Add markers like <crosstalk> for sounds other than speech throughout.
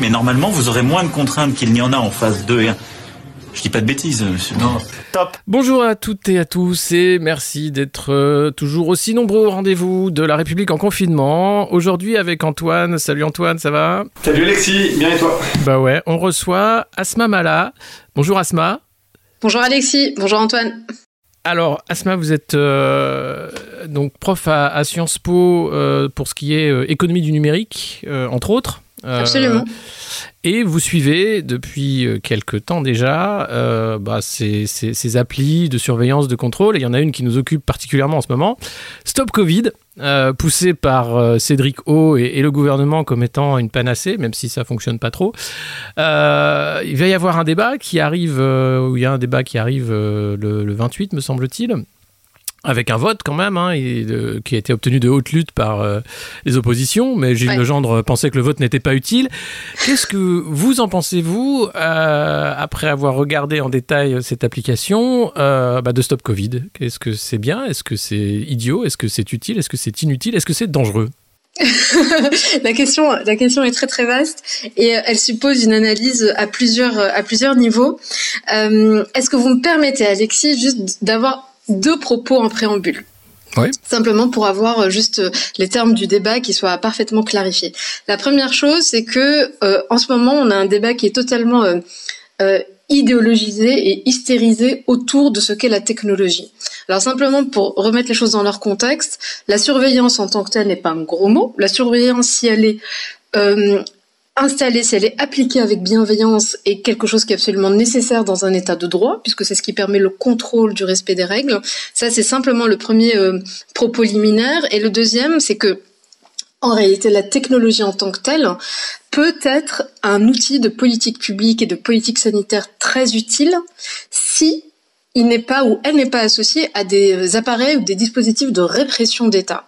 Mais normalement, vous aurez moins de contraintes qu'il n'y en a en phase 2 et 1. Je dis pas de bêtises, monsieur. Non. Top. Bonjour à toutes et à tous et merci d'être euh, toujours aussi nombreux au rendez-vous de la République en confinement. Aujourd'hui avec Antoine. Salut Antoine, ça va? Salut Alexis, bien et toi? Bah ouais, on reçoit Asma Mala. Bonjour Asma. Bonjour Alexis, bonjour Antoine. Alors, Asma, vous êtes euh, donc prof à, Sciences Po euh, pour ce qui est économie du numérique, entre autres. Absolument. Et vous suivez depuis euh, quelques temps déjà euh, bah, ces, ces, applis de surveillance, de contrôle. Et il y en a une qui nous occupe particulièrement en ce moment. Stop Covid, euh, poussé par Cédric O et, le gouvernement comme étant une panacée, même si ça fonctionne pas trop. il va y avoir un débat qui arrive, où il y a un débat qui arrive le, le 28, me semble-t-il avec un vote quand même, hein, qui a été obtenu de haute lutte par euh, les oppositions, mais Gilles Legendre pensait que le vote n'était pas utile. Qu'est-ce que vous en pensez-vous, euh, après avoir regardé en détail cette application euh, bah, de Stop Covid? Est-ce que c'est bien? Est-ce que c'est idiot? Est-ce que c'est utile? Est-ce que c'est inutile? Est-ce que c'est dangereux? <laughs> La question, la question est très très vaste et elle suppose une analyse à plusieurs à plusieurs niveaux. Est-ce que vous me permettez, Alexis, juste d'avoir deux propos en préambule. Oui. Simplement pour avoir euh, juste euh, les termes du débat qui soient parfaitement clarifiés. La première chose, c'est que euh, en ce moment, on a un débat qui est totalement idéologisé et hystérisé autour de ce qu'est la technologie. Alors simplement pour remettre les choses dans leur contexte, la surveillance en tant que telle n'est pas un gros mot. La surveillance, si elle est installée, si elle est appliquée avec bienveillance, est quelque chose qui est absolument nécessaire dans un état de droit, puisque c'est ce qui permet le contrôle du respect des règles. Ça, c'est simplement le premier euh, propos liminaire. Et le deuxième, c'est que en réalité, la technologie en tant que telle peut être un outil de politique publique et de politique sanitaire très utile si il n'est pas ou elle n'est pas associée à des appareils ou des dispositifs de répression d'État.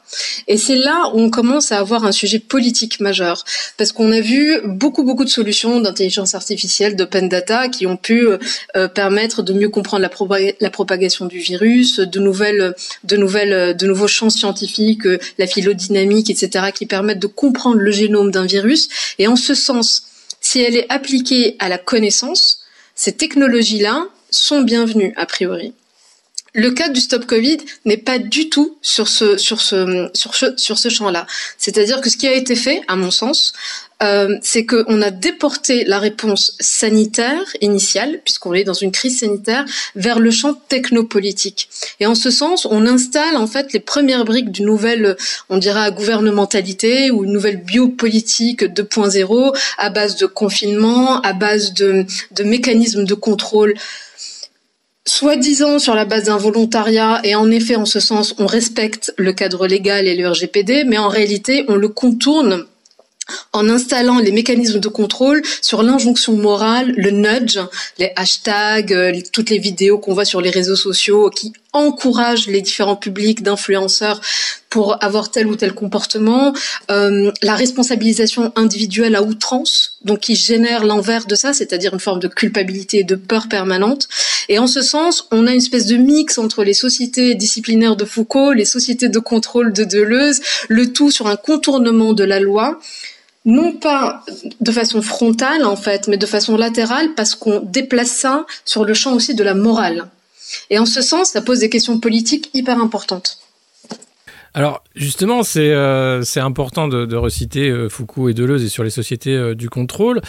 Et c'est là où on commence à avoir un sujet politique majeur, parce qu'on a vu beaucoup beaucoup de solutions d'intelligence artificielle, d'open data, qui ont pu euh, permettre de mieux comprendre la, la, propagation du virus, de nouvelles, de nouvelles, de nouveaux champs scientifiques, euh, la phylodynamique, etc., qui permettent de comprendre le génome d'un virus. Et en ce sens, si elle est appliquée à la connaissance, ces technologies-là sont bienvenus a priori. Le cas du stop Covid n'est pas du tout sur ce sur ce sur ce sur ce champ-là. C'est-à-dire que ce qui a été fait, à mon sens, euh, c'est qu'on a déporté la réponse sanitaire initiale, puisqu'on est dans une crise sanitaire, vers le champ technopolitique. Et en ce sens, on installe en fait les premières briques d'une nouvelle, on dira, gouvernementalité ou une nouvelle biopolitique 2.0 à base de confinement, à base de, de mécanismes de contrôle soi-disant sur la base d'un volontariat, et en effet, en ce sens, on respecte le cadre légal et le RGPD, mais en réalité, on le contourne en installant les mécanismes de contrôle sur l'injonction morale, le nudge, les hashtags, euh, toutes les vidéos qu'on voit sur les réseaux sociaux qui encouragent les différents publics d'influenceurs pour avoir tel ou tel comportement, euh, la responsabilisation individuelle à outrance, donc qui génère l'envers de ça, c'est-à-dire une forme de culpabilité et de peur permanente. Et en ce sens, on a une espèce de mix entre les sociétés disciplinaires de Foucault, les sociétés de contrôle de Deleuze, le tout sur un contournement de la loi non pas de façon frontale en fait, mais de façon latérale parce qu'on déplace ça sur le champ aussi de la morale. Et en ce sens, ça pose des questions politiques hyper importantes. Alors justement, c'est euh, important de, reciter euh, Foucault et Deleuze et sur les sociétés euh, du contrôle,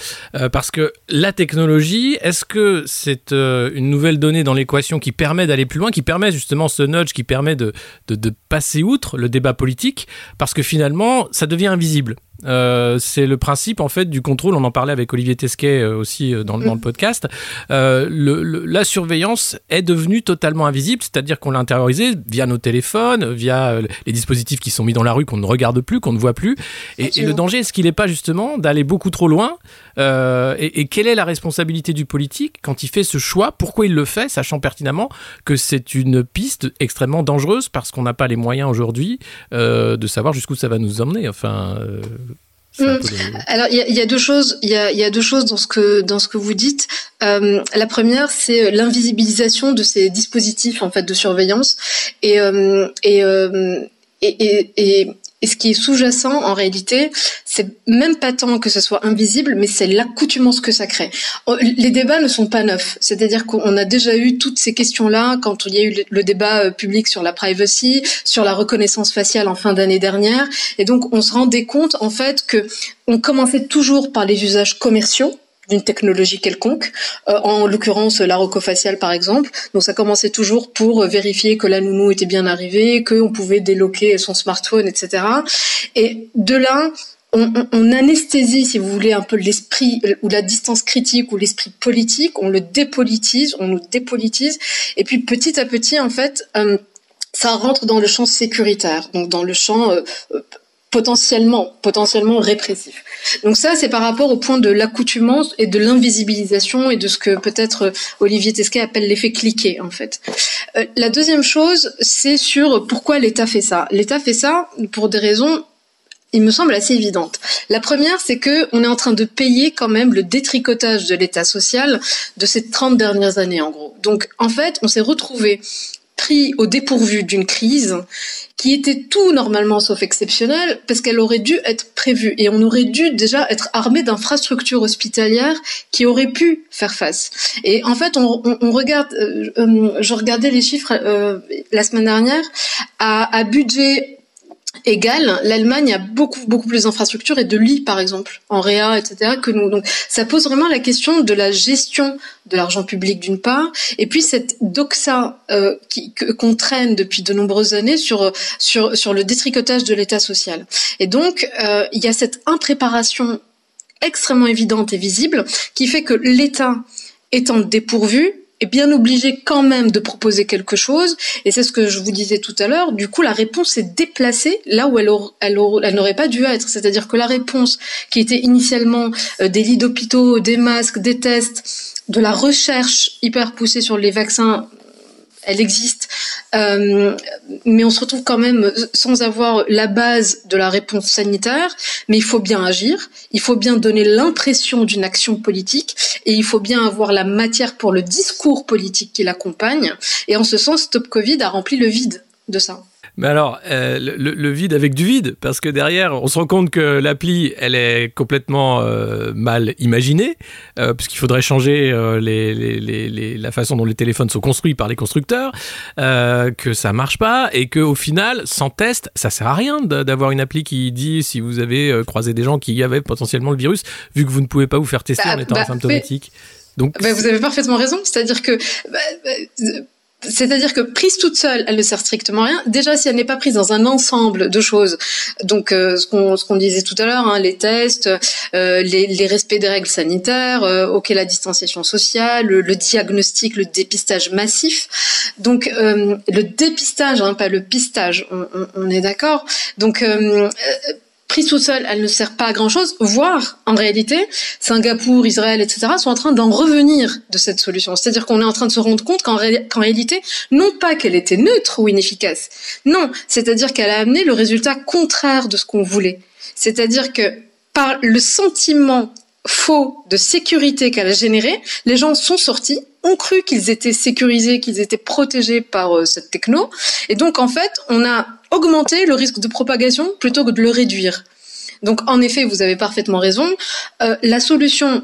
parce que la technologie, est-ce que c'est une nouvelle donnée dans l'équation qui permet d'aller plus loin, qui permet justement ce nudge, qui permet de, de, passer outre le débat politique, parce que finalement, ça devient invisible. Euh, c'est le principe en fait du contrôle. On en parlait avec Olivier Tesquet euh, aussi euh, dans, dans, le mm. podcast. Euh, le, le, la surveillance est devenue totalement invisible, c'est-à-dire qu'on l'a intériorisée via nos téléphones, via les dispositifs qui sont mis dans la rue qu'on ne regarde plus, qu'on ne voit plus. Et, et le danger, est-ce qu'il n'est pas justement d'aller beaucoup trop loin euh, et, et, quelle est la responsabilité du politique quand il fait ce choix? Pourquoi il le fait, sachant pertinemment que c'est une piste extrêmement dangereuse parce qu'on n'a pas les moyens aujourd'hui euh, de savoir jusqu'où ça va nous emmener. Enfin. Euh, Mmh. Alors il y, y, a deux choses, il y a, y a, deux choses dans ce que dans ce que vous dites. Euh, la première, c'est l'invisibilisation de ces dispositifs en fait de surveillance et euh, et, euh, et, et, et ce qui est sous-jacent, en réalité, c'est même pas tant que ce soit invisible, mais c'est l'accoutumance que ça crée. Oh, les débats ne sont pas neufs. C'est-à-dire qu'on a déjà eu toutes ces questions-là quand il y a eu le débat euh, public sur la privacy, sur la reconnaissance faciale en fin d'année dernière. Et donc, on se rendait compte, en fait, que on commençait toujours par les usages commerciaux d'une technologie quelconque, euh, en l'occurrence la rocofaciale par exemple. Donc ça commençait toujours pour vérifier que la nounou était bien arrivée, qu'on pouvait déloquer son smartphone, etc. Et de là, on, on, on, anesthésie, si vous voulez, un peu l'esprit ou la distance critique ou l'esprit politique, on le dépolitise, on nous dépolitise, et puis petit à petit, en fait, euh, ça rentre dans le champ sécuritaire, donc dans le champ euh, potentiellement, potentiellement répressif. Donc ça, c'est par rapport au point de l'accoutumance et de l'invisibilisation et de ce que peut-être Olivier Tesquet appelle l'effet cliquet, en fait. Euh, la deuxième chose, c'est sur pourquoi l'État fait ça. L'État fait ça pour des raisons il me semble assez évidentes. La première, c'est que on est en train de payer quand même le détricotage de l'État social de ces 30 dernières années, en gros. Donc, en fait, on s'est retrouvé au dépourvu d'une crise qui était tout normalement sauf exceptionnelle parce qu'elle aurait dû être prévue et on aurait dû déjà être armé d'infrastructures hospitalières qui auraient pu faire face. Et en fait, on regarde, euh, euh, je regardais les chiffres euh, la semaine dernière à, à budget égal, l'Allemagne a beaucoup beaucoup plus d'infrastructures et de lits par exemple en réa etc que nous. Donc ça pose vraiment la question de la gestion de l'argent public d'une part et puis cette doxa euh, qu'on traîne depuis de nombreuses années sur sur sur le détricotage de l'État social. Et donc euh, il y a cette impréparation extrêmement évidente et visible qui fait que l'État étant dépourvu est bien obligé quand même de proposer quelque chose. Et c'est ce que je vous disais tout à l'heure. Du coup, la réponse est déplacée là où elle, elle n'aurait pas dû être. C'est-à-dire que la réponse qui était initialement euh, des lits d'hôpitaux, des masques, des tests, de la recherche hyper poussée sur les vaccins elle existe, euh, mais on se retrouve quand même sans avoir la base de la réponse sanitaire. Mais il faut bien agir, il faut bien donner l'impression d'une action politique, et il faut bien avoir la matière pour le discours politique qui l'accompagne. Et en ce sens, Stop Covid a rempli le vide de ça. Mais alors, euh, le, le, vide avec du vide, parce que derrière, on se rend compte que l'appli, elle est complètement euh, mal imaginée, euh, puisqu'il faudrait changer euh, les, les, les, la façon dont les téléphones sont construits par les constructeurs, que ça marche pas, et qu'au final, sans test, ça sert à rien d'avoir une appli qui dit si vous avez croisé des gens qui avaient potentiellement le virus, vu que vous ne pouvez pas vous faire tester bah, en étant bah, asymptomatique. Donc, bah, vous avez parfaitement raison, c'est-à-dire que bah, c'est-à-dire que prise toute seule, elle ne sert strictement à rien. Déjà, si elle n'est pas prise dans un ensemble de choses, donc euh, ce qu'on disait tout à l'heure, hein, les tests, euh, les, les respects des règles sanitaires, euh, ok la distanciation sociale, le, le, diagnostic, le dépistage massif. Donc euh, le dépistage, hein, pas le pistage, on, on, on est d'accord. Donc euh, prise toute seule, elle ne sert pas à grand chose, voire, en réalité, Singapour, Israël, etc., sont en train d'en revenir de cette solution. C'est-à-dire qu'on est en train de se rendre compte qu'en ré qu réalité, non pas qu'elle était neutre ou inefficace, non, c'est-à-dire qu'elle a amené le résultat contraire de ce qu'on voulait. C'est-à-dire que par le sentiment faux de sécurité qu'elle a généré, les gens sont sortis, ont cru qu'ils étaient sécurisés, qu'ils étaient protégés par euh, cette techno, et donc en fait, on a augmenter le risque de propagation plutôt que de le réduire. Donc en effet, vous avez parfaitement raison. Euh, la solution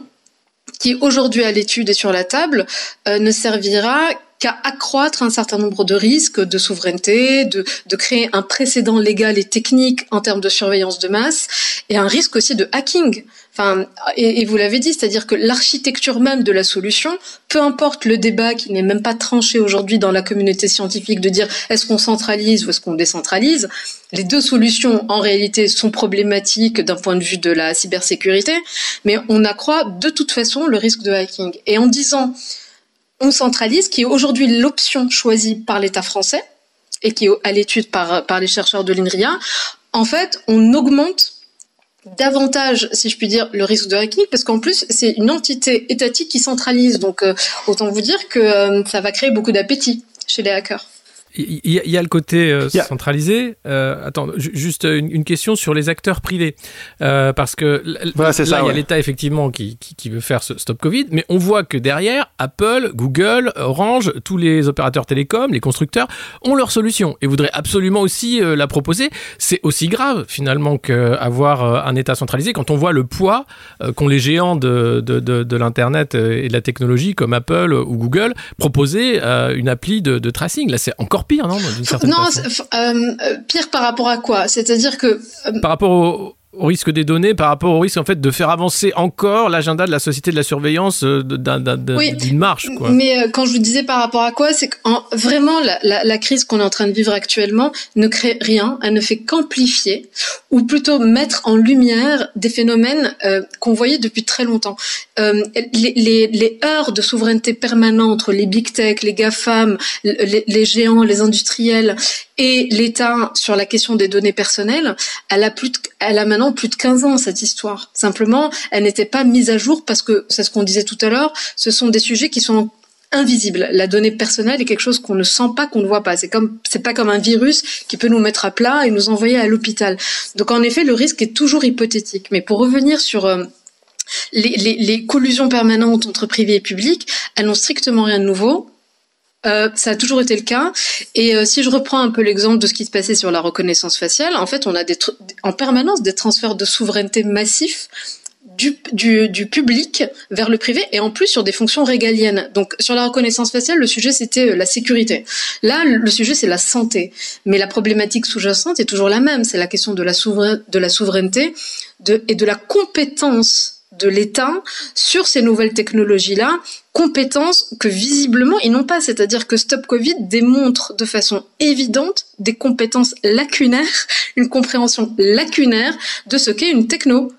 qui aujourd'hui à l'étude et sur la table euh, ne servira qu'à accroître un certain nombre de risques de souveraineté, de, de créer un précédent légal et technique en termes de surveillance de masse, et un risque aussi de hacking. Enfin, et, et vous l'avez dit, c'est-à-dire que l'architecture même de la solution, peu importe le débat qui n'est même pas tranché aujourd'hui dans la communauté scientifique de dire est-ce qu'on centralise ou est-ce qu'on décentralise, les deux solutions en réalité sont problématiques d'un point de vue de la cybersécurité, mais on accroît de toute façon le risque de hacking. Et en disant on centralise, qui est aujourd'hui l'option choisie par l'État français et qui est à l'étude par, les chercheurs de l'INRIA, en fait, on augmente davantage, si je puis dire, le risque de hacking, parce qu'en plus, c'est une entité étatique qui centralise. Donc, euh, autant vous dire que euh, ça va créer beaucoup d'appétit chez les hackers. Il y, y, a le côté euh, centralisé. Euh, attends, juste une, une, question sur les acteurs privés, euh, parce que voilà, là, il ouais. y a l'État effectivement qui, qui, qui, veut faire ce stop Covid, mais on voit que derrière, Apple, Google, Orange, tous les opérateurs télécoms, les constructeurs ont leur solution et voudraient absolument aussi euh, la proposer. C'est aussi grave finalement qu'avoir un État centralisé quand on voit le poids qu'ont les géants de, de, de, de l'internet et de la technologie comme Apple ou Google proposer une appli de, de tracing. Là, c'est encore pire, non Non, euh, pire par rapport à quoi? C'est-à-dire que... Euh, par rapport au, au risque des données par rapport au risque en fait de faire avancer encore l'agenda de la société de la surveillance euh, d'une oui, marche. Quoi. Mais euh, quand je vous disais par rapport à quoi, c'est que vraiment la, la, la, crise qu'on est en train de vivre actuellement ne crée rien, elle ne fait qu'amplifier ou plutôt mettre en lumière des phénomènes euh, qu'on voyait depuis très longtemps. Euh, les, les, les, heures de souveraineté permanente entre les big tech, les GAFAM, les, les géants, les industriels et l'État sur la question des données personnelles, elle a plus elle a maintenant plus de 15 ans cette histoire. Simplement, elle n'était pas mise à jour parce que c'est ce qu'on disait tout à l'heure, ce sont des sujets qui sont invisibles. La donnée personnelle est quelque chose qu'on ne sent pas, qu'on ne voit pas. C'est comme, c'est pas comme un virus qui peut nous mettre à plat et nous envoyer à l'hôpital. Donc en effet, le risque est toujours hypothétique. Mais pour revenir sur euh, les, les, les collusions permanentes entre privé et public, elles n'ont strictement rien de nouveau euh, ça a toujours été le cas. Et euh, si je reprends un peu l'exemple de ce qui se passait sur la reconnaissance faciale, en fait, on a en permanence des transferts de souveraineté massifs du, public vers le privé et en plus sur des fonctions régaliennes. Donc sur la reconnaissance faciale, le sujet c'était euh, la sécurité. Là, le sujet c'est la santé. Mais la problématique sous-jacente est toujours la même. C'est la question de la, souveraineté et de la compétence de l'État sur ces nouvelles technologies-là, compétences que visiblement ils n'ont pas. C'est-à-dire que Stop Covid démontre de façon évidente des compétences lacunaires, <laughs> une compréhension lacunaire de ce qu'est une techno.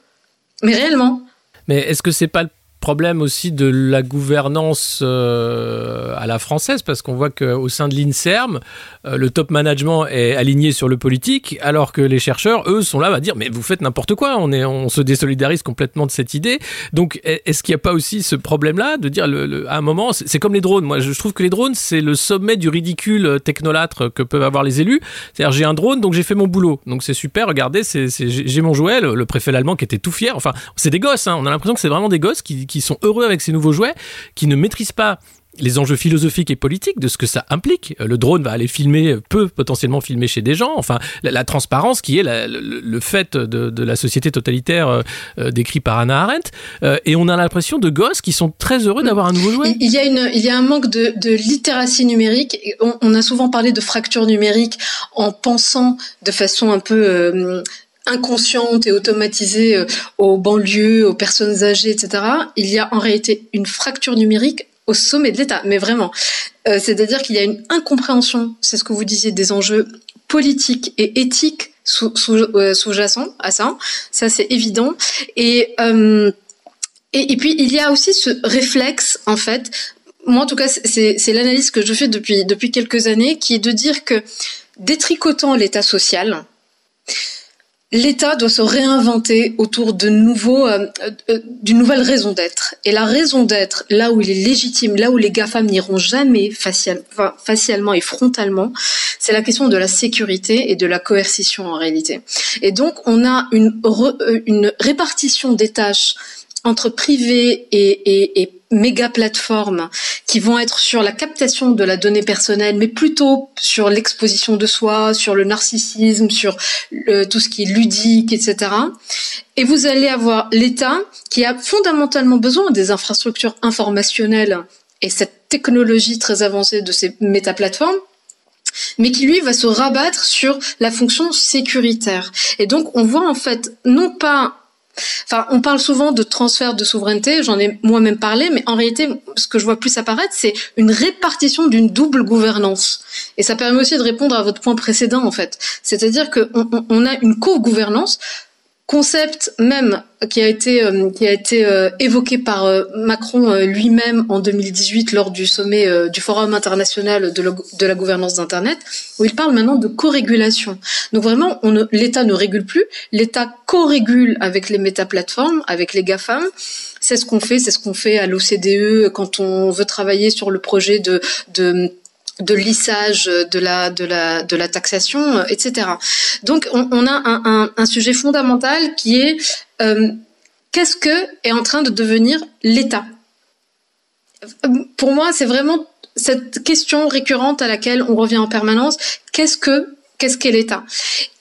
Mais réellement. Mais est-ce que c'est pas le problème aussi de la gouvernance euh, à la française, parce qu'on voit qu'au sein de l'INSERM, euh, le top management est aligné sur le politique, alors que les chercheurs, eux, sont là à dire mais vous faites n'importe quoi, on, est, on se désolidarise complètement de cette idée. Donc est-ce qu'il n'y a pas aussi ce problème-là de dire à un moment, c'est comme les drones, moi je trouve que les drones, c'est le sommet du ridicule technolâtre que peuvent avoir les élus. C'est-à-dire j'ai un drone, donc j'ai fait mon boulot. Donc c'est super, regardez, j'ai mon jouet, le, le préfet allemand qui était tout fier. Enfin, c'est des gosses, hein, on a l'impression que c'est vraiment des gosses qui qui sont heureux avec ces nouveaux jouets, qui ne maîtrisent pas les enjeux philosophiques et politiques de ce que ça implique. Le drone va aller filmer, peut potentiellement filmer chez des gens. Enfin, la, transparence qui est le, fait de, la société totalitaire euh, euh, décrit par Anna Arendt. Euh, et on a l'impression de gosses qui sont très heureux d'avoir un nouveau jouet. Il y a, une, il y a un manque de, littératie numérique. On, a souvent parlé de fracture numérique en pensant de façon un peu euh, inconsciente et automatisée euh, aux banlieues, aux personnes âgées, etc., il y a en réalité une fracture numérique au sommet de l'État, mais vraiment. Euh, C'est-à-dire qu'il y a une incompréhension, c'est ce que vous disiez, des enjeux politiques et éthiques sous-jacents sous, à ça, ça c'est évident. Et, euh, et, et puis il y a aussi ce réflexe, en fait, moi en tout cas c'est l'analyse que je fais depuis, depuis quelques années, qui est de dire que détricotant l'État social, L'État doit se réinventer autour de nouveaux, euh, euh, d'une nouvelle raison d'être. Et la raison d'être, là où il est légitime, là où les GAFAM n'iront jamais facialement et frontalement, c'est la question de la sécurité et de la coercition en réalité. Et donc, on a euh, une répartition des tâches entre privé et, et, et méga plateformes qui vont être sur la captation de la donnée personnelle, mais plutôt sur l'exposition de soi, sur le narcissisme, sur tout ce qui est ludique, etc. Et vous allez avoir l'État qui a fondamentalement besoin des infrastructures informationnelles et cette technologie très avancée de ces métaplateformes, mais qui lui va se rabattre sur la fonction sécuritaire. Et donc on voit en fait non pas Enfin, on parle souvent de transfert de souveraineté, j'en ai moi-même parlé, mais en réalité, ce que je vois plus apparaître, c'est une répartition d'une double gouvernance. Et ça permet aussi de répondre à votre point précédent, en fait. C'est-à-dire qu'on on a une co-gouvernance concept même qui a été euh, qui a été euh, évoqué par euh, Macron lui-même en 2018 lors du sommet du Forum international de, de la gouvernance d'internet où il parle maintenant de co-régulation. Donc vraiment l'État ne régule plus, l'État co-régule avec les métaplateformes, avec les GAFAM. C'est ce qu'on fait, c'est ce qu'on fait à l'OCDE quand on veut travailler sur le projet de de de lissage de la de la de la taxation, etc. Donc on, on a un, un, un, sujet fondamental qui est euh, qu'est-ce que est en train de devenir l'État? Pour moi, c'est vraiment cette question récurrente à laquelle on revient en permanence. Qu'est-ce que qu'est-ce qu'est l'État?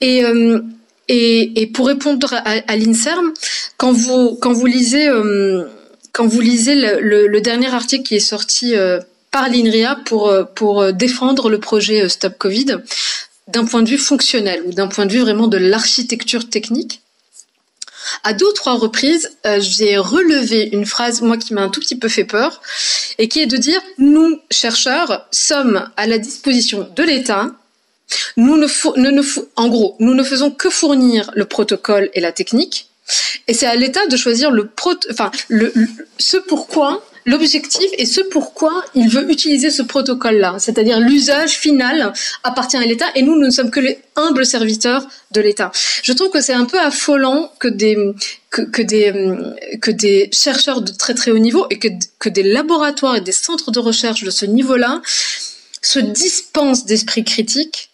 Et euh, et, et, pour répondre à, à l'Inserm, quand vous quand vous lisez euh, quand vous lisez le, le, le, dernier article qui est sorti euh, par l'INRIA pour, euh, pour euh, défendre le projet euh, Stop Covid d'un point de vue fonctionnel ou d'un point de vue vraiment de l'architecture technique. À deux ou trois reprises, j'ai relevé une phrase, moi, qui m'a un tout petit peu fait peur, et qui est de dire, nous, chercheurs, sommes à la disposition de l'État. Nous ne, ne, ne, en gros, nous ne faisons que fournir le protocole et la technique, et c'est à l'État de choisir le, pro, enfin, le, ce pourquoi l'objectif et ce pourquoi il veut utiliser ce protocole-là. C'est-à-dire l'usage final appartient à l'État et nous, nous ne sommes que les humbles serviteurs de l'État. Je trouve que c'est un peu affolant que des, que, que, des, que des chercheurs de très très haut niveau et que, que des laboratoires et des centres de recherche de ce niveau-là se dispensent d'esprit critique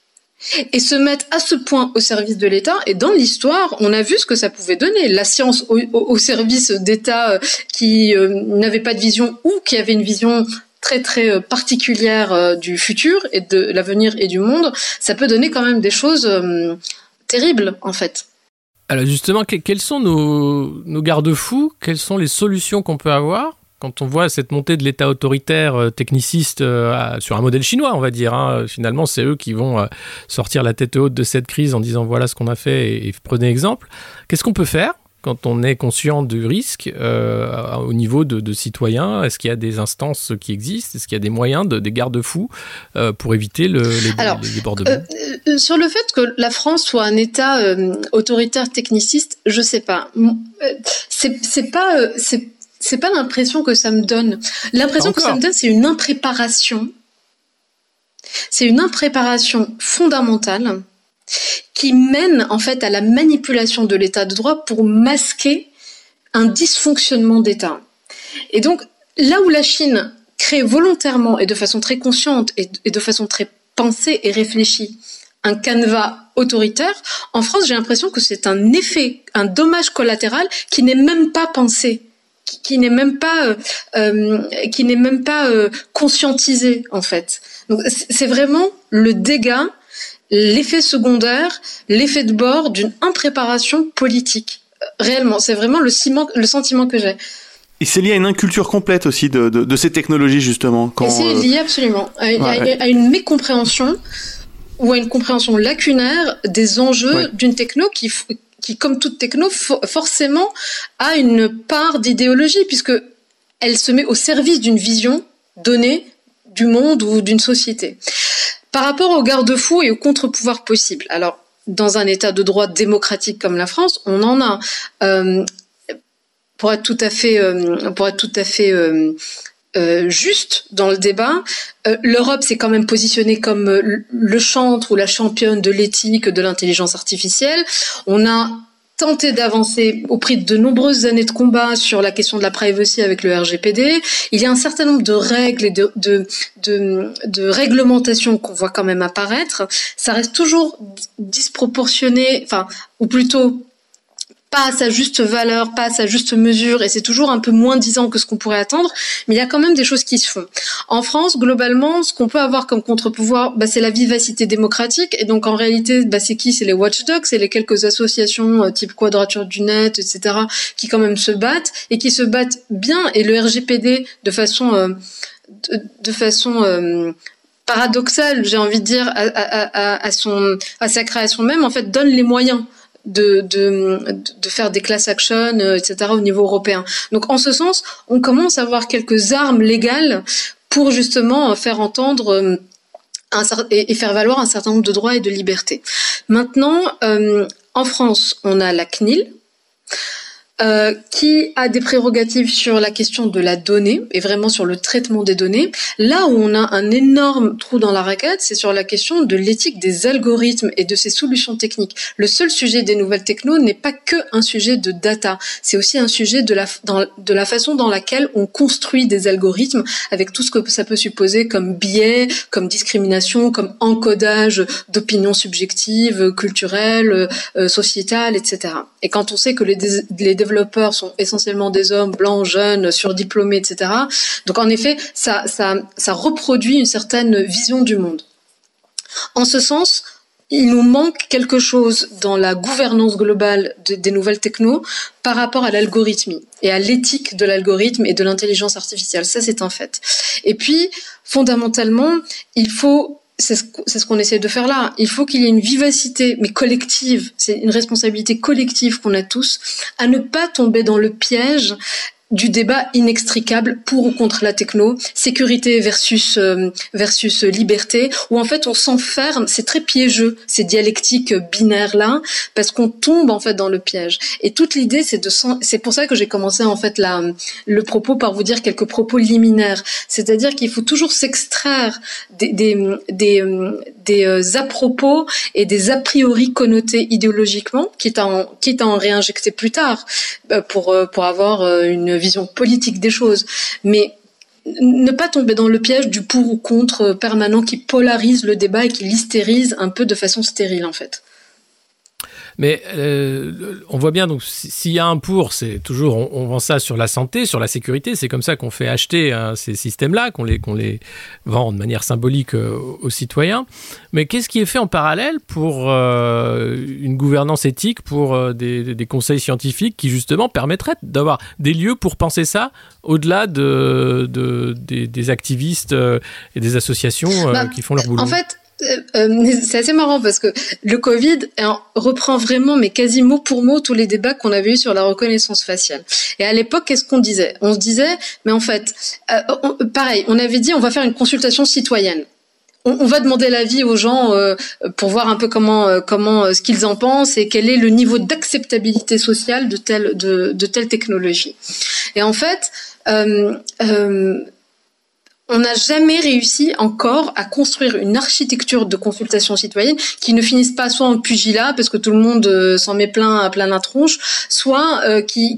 et se mettre à ce point au service de l'État. Et dans l'histoire, on a vu ce que ça pouvait donner. La science au, service d'États euh, qui euh, n'avaient pas de vision ou qui avaient une vision très très euh, particulière du futur et de l'avenir et du monde, ça peut donner quand même des choses terribles en fait. Alors justement, quels sont nos, nos garde-fous? Quelles sont les solutions qu'on peut avoir? Quand on voit cette montée de l'État autoritaire euh, techniciste euh, sur un modèle chinois, on va dire, hein, finalement, c'est eux qui vont euh, sortir la tête haute de cette crise en disant voilà ce qu'on a fait et, prenez exemple. Qu'est-ce qu'on peut faire quand on est conscient du risque au niveau de, citoyens? Est-ce qu'il y a des instances qui existent? Est-ce qu'il y a des moyens, de, des garde-fous pour éviter le, les, Alors, les débordements? Sur le fait que la France soit un État autoritaire techniciste, je sais pas. c'est pas c'est pas l'impression que ça me donne. L'impression que ça me donne, c'est une impréparation. C'est une impréparation fondamentale qui mène en fait à la manipulation de l'état de droit pour masquer un dysfonctionnement d'État. Et donc, là où la Chine crée volontairement et de façon très consciente et de façon très pensée et réfléchie un canevas autoritaire, en France, j'ai l'impression que c'est un effet, un dommage collatéral qui n'est même pas pensé qui, n'est même pas euh, euh, qui n'est même pas euh, conscientisé en fait. Donc c'est vraiment le dégât, l'effet secondaire, l'effet de bord d'une impréparation politique. Réellement, c'est vraiment le, ciment, le sentiment que j'ai. Et c'est lié à une inculture complète aussi de, de, de ces technologies justement. Quand, c'est lié absolument à, à, une mécompréhension ou à une compréhension lacunaire des enjeux d'une techno qui, qui, comme toute techno, forcément a une part d'idéologie, puisque elle se met au service d'une vision donnée du monde ou d'une société. Par rapport aux garde-fous et aux contre-pouvoirs possibles, alors dans un État de droit démocratique comme la France, on en a. Euh, pour être tout à fait, euh, pour être tout à fait euh, euh, juste dans le débat. Euh, L'Europe s'est quand même positionnée comme euh, le chantre ou la championne de l'éthique, de l'intelligence artificielle. On a tenté d'avancer au prix de nombreuses années de combat sur la question de la privacy avec le RGPD. Il y a un certain nombre de règles et de, de, de, de réglementations qu'on voit quand même apparaître. Ça reste toujours disproportionné, enfin, ou plutôt pas à sa juste valeur, pas à sa juste mesure, et c'est toujours un peu moins disant que ce qu'on pourrait attendre, mais il y a quand même des choses qui se font. En France, globalement, ce qu'on peut avoir comme contre-pouvoir, bah, c'est la vivacité démocratique, et donc en réalité, bah, c'est qui? C'est les watchdogs, c'est les quelques associations euh, type Quadrature du Net, etc., qui quand même se battent, et qui se battent bien, et le RGPD, de façon... Euh, de, façon paradoxale, j'ai envie de dire, à, son, à sa création même, en fait, donne les moyens de, de, de faire des class action, etc. au niveau européen. Donc en ce sens, on commence à avoir quelques armes légales pour justement faire entendre un, et, faire valoir un certain nombre de droits et de libertés. Maintenant, en France, on a la CNIL, euh, qui a des prérogatives sur la question de la donnée et vraiment sur le traitement des données. Là où on a un énorme trou dans la raquette, c'est sur la question de l'éthique des algorithmes et de ces solutions techniques. Le seul sujet des nouvelles techno n'est pas que un sujet de data, c'est aussi un sujet de la, de la façon dans laquelle on construit des algorithmes avec tout ce que ça peut supposer comme biais, comme discrimination, comme encodage d'opinions subjectives, culturelles, euh, sociétales, etc. Et quand on sait que les, les développeurs sont essentiellement des hommes blancs, jeunes, surdiplômés, etc. Donc en effet, ça, ça, reproduit une certaine vision du monde. En ce sens, il nous manque quelque chose dans la gouvernance globale des nouvelles techno par rapport à l'algorithmie et à l'éthique de l'algorithme et de l'intelligence artificielle. Ça, c'est un fait. Et puis, fondamentalement, il faut c'est ce qu'on essaie de faire là. Il faut qu'il y ait une vivacité, mais collective. C'est une responsabilité collective qu'on a tous, à ne pas tomber dans le piège du débat inextricable pour ou contre la techno, sécurité versus euh, versus liberté, où en fait on s'enferme, c'est très piégeux ces dialectiques binaires là, parce qu'on tombe en fait dans le piège. Et toute l'idée c'est de c'est pour ça que j'ai commencé en fait la le propos par vous dire quelques propos liminaires, c'est-à-dire qu'il faut toujours s'extraire des des des, des euh, à propos et des a priori connotés idéologiquement, quitte à en, quitte à en réinjecter plus tard euh, pour pour avoir une vision politique des choses, mais ne pas tomber dans le piège du pour ou contre permanent qui polarise le débat et qui l'hystérise un peu de façon stérile en fait. Mais euh, on voit bien, donc s'il y a un pour, c'est toujours, on, vend ça sur la santé, sur la sécurité. C'est comme ça qu'on fait acheter hein, ces systèmes-là, qu'on les, qu'on les vend de manière symbolique euh, aux citoyens. Mais qu'est-ce qui est fait en parallèle pour euh, une gouvernance éthique, pour des, des, conseils scientifiques qui justement permettraient d'avoir des lieux pour penser ça au-delà de, de des, des, activistes et des associations bah, qui font leur boulot? En fait, euh, euh, c'est assez marrant parce que le Covid reprend vraiment, mais quasi mot pour mot, tous les débats qu'on avait eu sur la reconnaissance faciale. Et à l'époque, qu'est-ce qu'on disait? On se disait, mais en fait, euh, pareil, on avait dit, on va faire une consultation citoyenne. On, va demander l'avis aux gens pour voir un peu comment, comment ce qu'ils en pensent et quel est le niveau d'acceptabilité sociale de telle, de, telle technologie. Et en fait, euh, on n'a jamais réussi encore à construire une architecture de consultation citoyenne qui ne finisse pas soit en pugilat parce que tout le monde euh, s'en met plein à plein la tronche, soit euh, qui,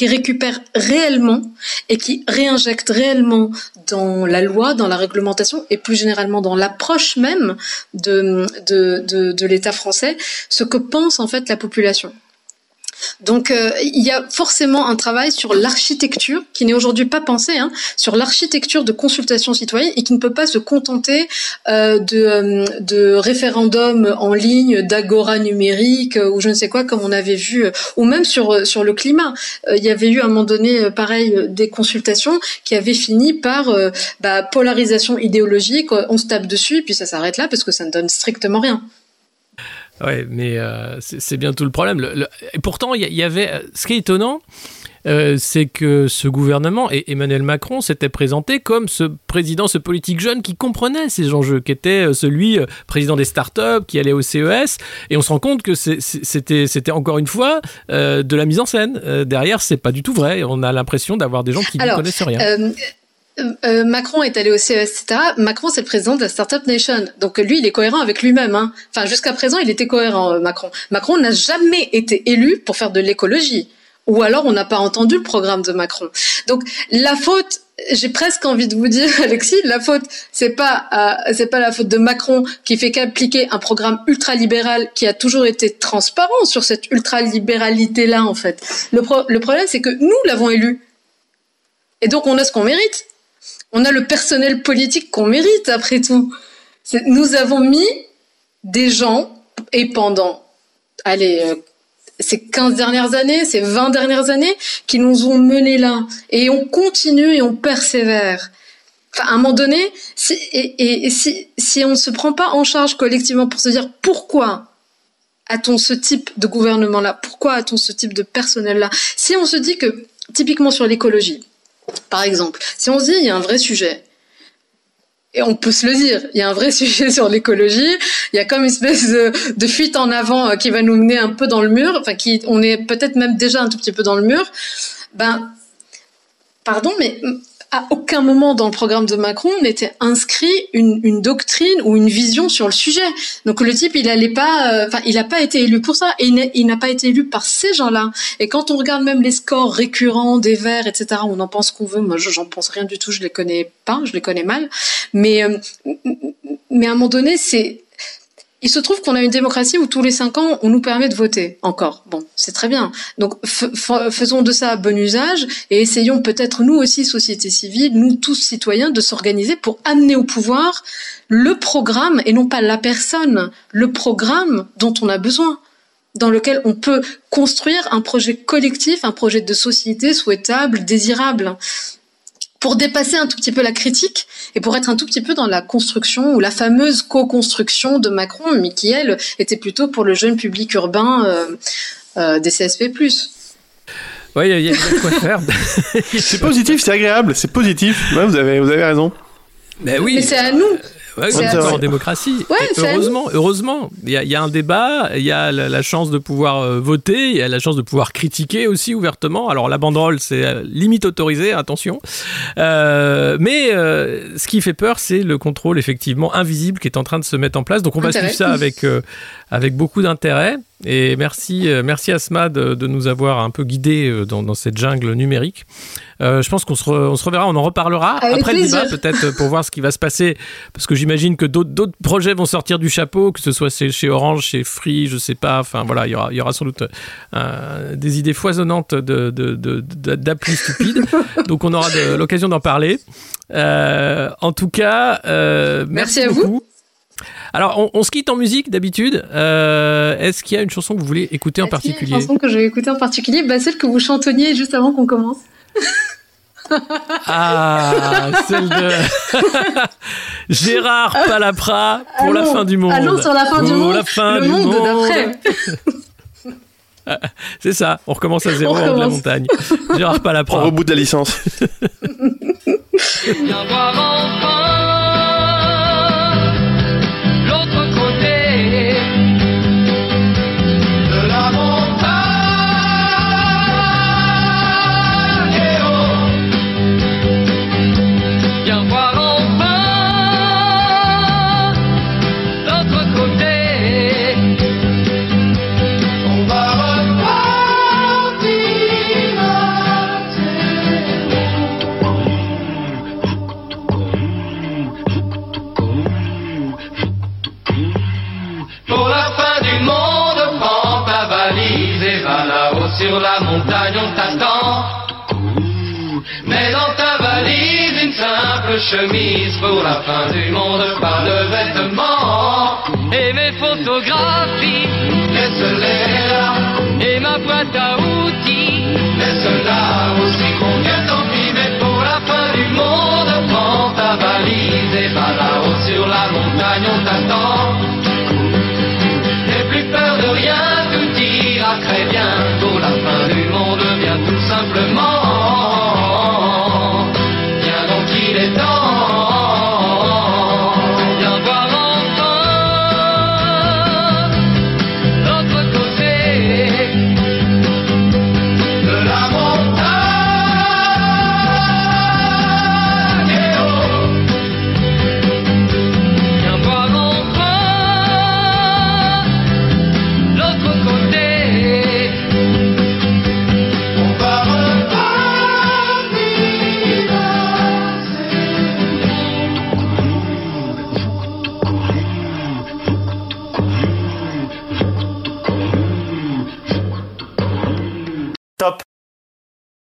récupère réellement et qui réinjecte réellement dans la loi, dans la réglementation et plus généralement dans l'approche même de l'État français ce que pense en fait la population. Donc euh, il y a forcément un travail sur l'architecture qui n'est aujourd'hui pas pensé, hein, sur l'architecture de consultation citoyenne et qui ne peut pas se contenter euh, de, euh, référendums en ligne, d'agora numérique ou je ne sais quoi comme on avait vu, ou même sur sur le climat. il y avait eu à un moment donné, pareil, des consultations qui avaient fini par bah, polarisation idéologique, on se tape dessus puis ça s'arrête là parce que ça ne donne strictement rien. Ouais, mais euh, c'est bien tout le problème. et pourtant, il y, avait. Euh, ce qui est étonnant, euh, c'est que ce gouvernement et Emmanuel Macron s'était présenté comme ce président, ce politique jeune qui comprenait ces enjeux, qui était celui président des startups, qui allait au CES, et on se rend compte que c'était encore une fois de la mise en scène. derrière, c'est pas du tout vrai. On a l'impression d'avoir des gens qui ne connaissent rien. Euh, euh, Macron est allé au CES, etc. Macron, c'est le président de la Startup Nation. Donc lui, il est cohérent avec lui-même. Hein. Enfin, jusqu'à présent, il était cohérent, euh, Macron. Macron n'a jamais été élu pour faire de l'écologie. Ou alors, on n'a pas entendu le programme de Macron. Donc, la faute, j'ai presque envie de vous dire, <laughs> Alexis, la faute, c'est pas, c'est pas la faute de Macron qui fait qu'appliquer un programme ultralibéral qui a toujours été transparent sur cette ultralibéralité-là, en fait. Le, le problème, c'est que nous l'avons élu. Et donc, on a ce qu'on mérite on a le personnel politique qu'on mérite après tout. Nous avons mis des gens, et pendant, allez, euh, ces 15 dernières années, ces 20 dernières années, qui nous ont menés là. Et on continue et on persévère. Enfin, à un moment donné, si, et, et, si, si on ne se prend pas en charge collectivement pour se dire pourquoi a-t-on ce type de gouvernement-là? Pourquoi a-t-on ce type de personnel-là? Si on se dit que, typiquement sur l'écologie, par exemple, si on se dit il y a un vrai sujet, et on peut se le dire, il y a un vrai <laughs> sujet sur l'écologie, il y a comme une espèce de, fuite en avant euh, qui va nous mener un peu dans le mur, enfin qui on est peut-être même déjà un tout petit peu dans le mur, ben pardon, mais à aucun moment dans le programme de Macron n'était inscrit une, une, doctrine ou une vision sur le sujet. Donc le type, il allait pas, euh, enfin, il n'a pas été élu pour ça et il n'a pas été élu par ces gens-là. Et quand on regarde même les scores récurrents des Verts, etc., on en pense qu'on veut. Moi, j'en pense rien du tout. Je les connais pas, je les connais mal. Mais euh, mais à un moment donné, c'est il se trouve qu'on a une démocratie où tous les cinq ans, on nous permet de voter encore. Bon, c'est très bien. Donc faisons de ça bon usage et essayons peut-être nous aussi, société civile, nous tous citoyens, de s'organiser pour amener au pouvoir le programme et non pas la personne, le programme dont on a besoin dans lequel on peut construire un projet collectif, un projet de société souhaitable, désirable pour dépasser un tout petit peu la critique et pour être un tout petit peu dans la construction ou la fameuse co-construction de Macron, mais qui elle était plutôt pour le jeune public urbain euh, euh, des CSP+. Oui, il y, a quoi faire. <laughs> c'est positif, c'est agréable, c'est positif. Ouais, vous avez, vous avez raison. Mais oui. Mais c'est à nous. Ouais, c'est en démocratie. heureusement, heureusement, il y, a un débat, il y a la, chance de pouvoir euh, voter, il y a la chance de pouvoir critiquer aussi ouvertement. Alors la banderole, c'est euh, limite autorisé, attention. Euh, mais ce qui fait peur, c'est le contrôle effectivement invisible qui est en train de se mettre en place. Donc on va suivre ça avec avec beaucoup d'intérêt. Et merci, euh, merci Asma de, de, nous avoir un peu guidés euh, dans, dans cette jungle numérique. Euh, je pense qu'on se, on se reverra, on en reparlera après le débat peut-être pour voir ce qui va se passer, parce que j'imagine que d'autres projets vont sortir du chapeau, que ce soit chez Orange, chez Free, je sais pas. Enfin voilà, il y aura, il y aura sans doute euh, des idées foisonnantes de, d'applis stupides. Donc on aura l'occasion d'en parler. Euh, en tout cas, merci, merci, à beaucoup. vous. Alors, on, on, se quitte en musique d'habitude. Euh, Est-ce qu'il y a une chanson que vous voulez écouter en particulier Une chanson que je vais écouter en particulier, bah, celle que vous chantonniez juste avant qu'on commence. ah, celle de <laughs> Gérard Palapra pour allons, la fin du monde. Allons sur la fin pour du monde. La fin le du monde, d'après. <laughs> C'est ça, on recommence à zéro en de la montagne. Gérard Palapra. Au rebout de la licence. <laughs> chemise pour la fin du monde, pas de vêtements. Et mes photographies, laisse-les là. Et ma boîte à outils, laisse-la aussi combien tant pis, mais pour la fin du monde, prends ta valise et va là-haut sur la montagne, on t'attend.